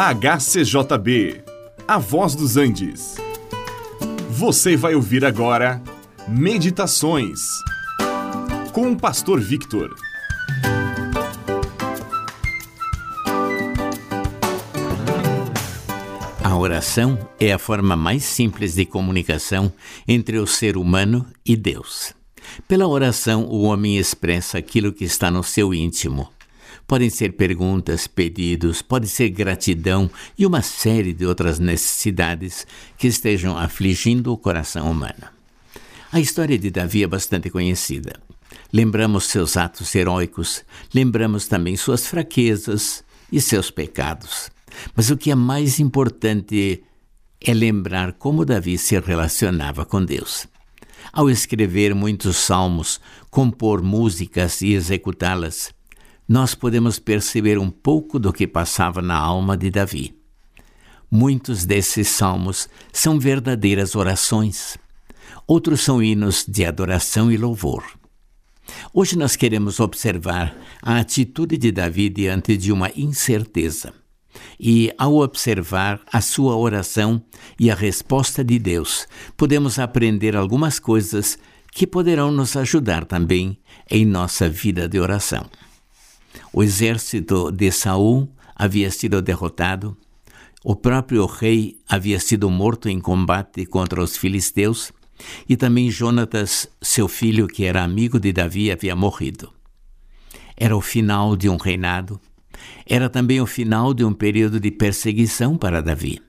HCJB, A Voz dos Andes. Você vai ouvir agora Meditações com o Pastor Victor. A oração é a forma mais simples de comunicação entre o ser humano e Deus. Pela oração, o homem expressa aquilo que está no seu íntimo Podem ser perguntas, pedidos, pode ser gratidão e uma série de outras necessidades que estejam afligindo o coração humano. A história de Davi é bastante conhecida. Lembramos seus atos heróicos, lembramos também suas fraquezas e seus pecados. Mas o que é mais importante é lembrar como Davi se relacionava com Deus. Ao escrever muitos salmos, compor músicas e executá-las, nós podemos perceber um pouco do que passava na alma de Davi. Muitos desses salmos são verdadeiras orações, outros são hinos de adoração e louvor. Hoje nós queremos observar a atitude de Davi diante de uma incerteza. E, ao observar a sua oração e a resposta de Deus, podemos aprender algumas coisas que poderão nos ajudar também em nossa vida de oração. O exército de Saul havia sido derrotado, o próprio rei havia sido morto em combate contra os filisteus, e também Jonatas, seu filho, que era amigo de Davi, havia morrido. Era o final de um reinado, era também o final de um período de perseguição para Davi.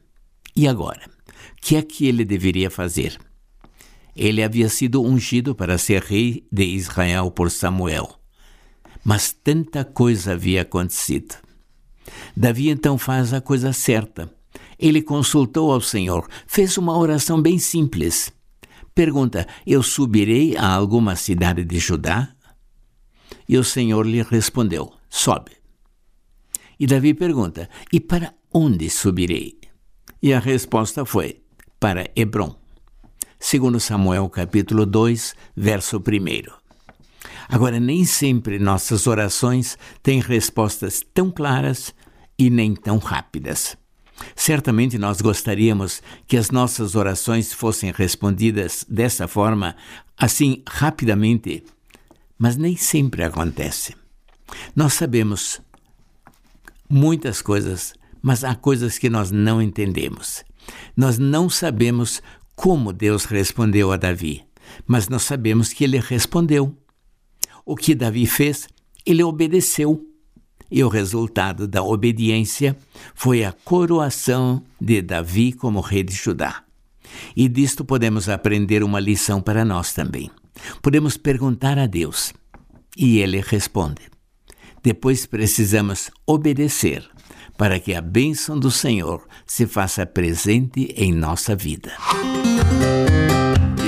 E agora? O que é que ele deveria fazer? Ele havia sido ungido para ser rei de Israel por Samuel mas tanta coisa havia acontecido. Davi então faz a coisa certa. Ele consultou ao Senhor, fez uma oração bem simples. Pergunta: Eu subirei a alguma cidade de Judá? E o Senhor lhe respondeu: Sobe. E Davi pergunta: E para onde subirei? E a resposta foi: Para Hebron. Segundo Samuel capítulo 2, verso 1. Agora, nem sempre nossas orações têm respostas tão claras e nem tão rápidas. Certamente nós gostaríamos que as nossas orações fossem respondidas dessa forma, assim rapidamente, mas nem sempre acontece. Nós sabemos muitas coisas, mas há coisas que nós não entendemos. Nós não sabemos como Deus respondeu a Davi, mas nós sabemos que ele respondeu. O que Davi fez? Ele obedeceu. E o resultado da obediência foi a coroação de Davi como rei de Judá. E disto podemos aprender uma lição para nós também. Podemos perguntar a Deus e ele responde. Depois precisamos obedecer para que a bênção do Senhor se faça presente em nossa vida.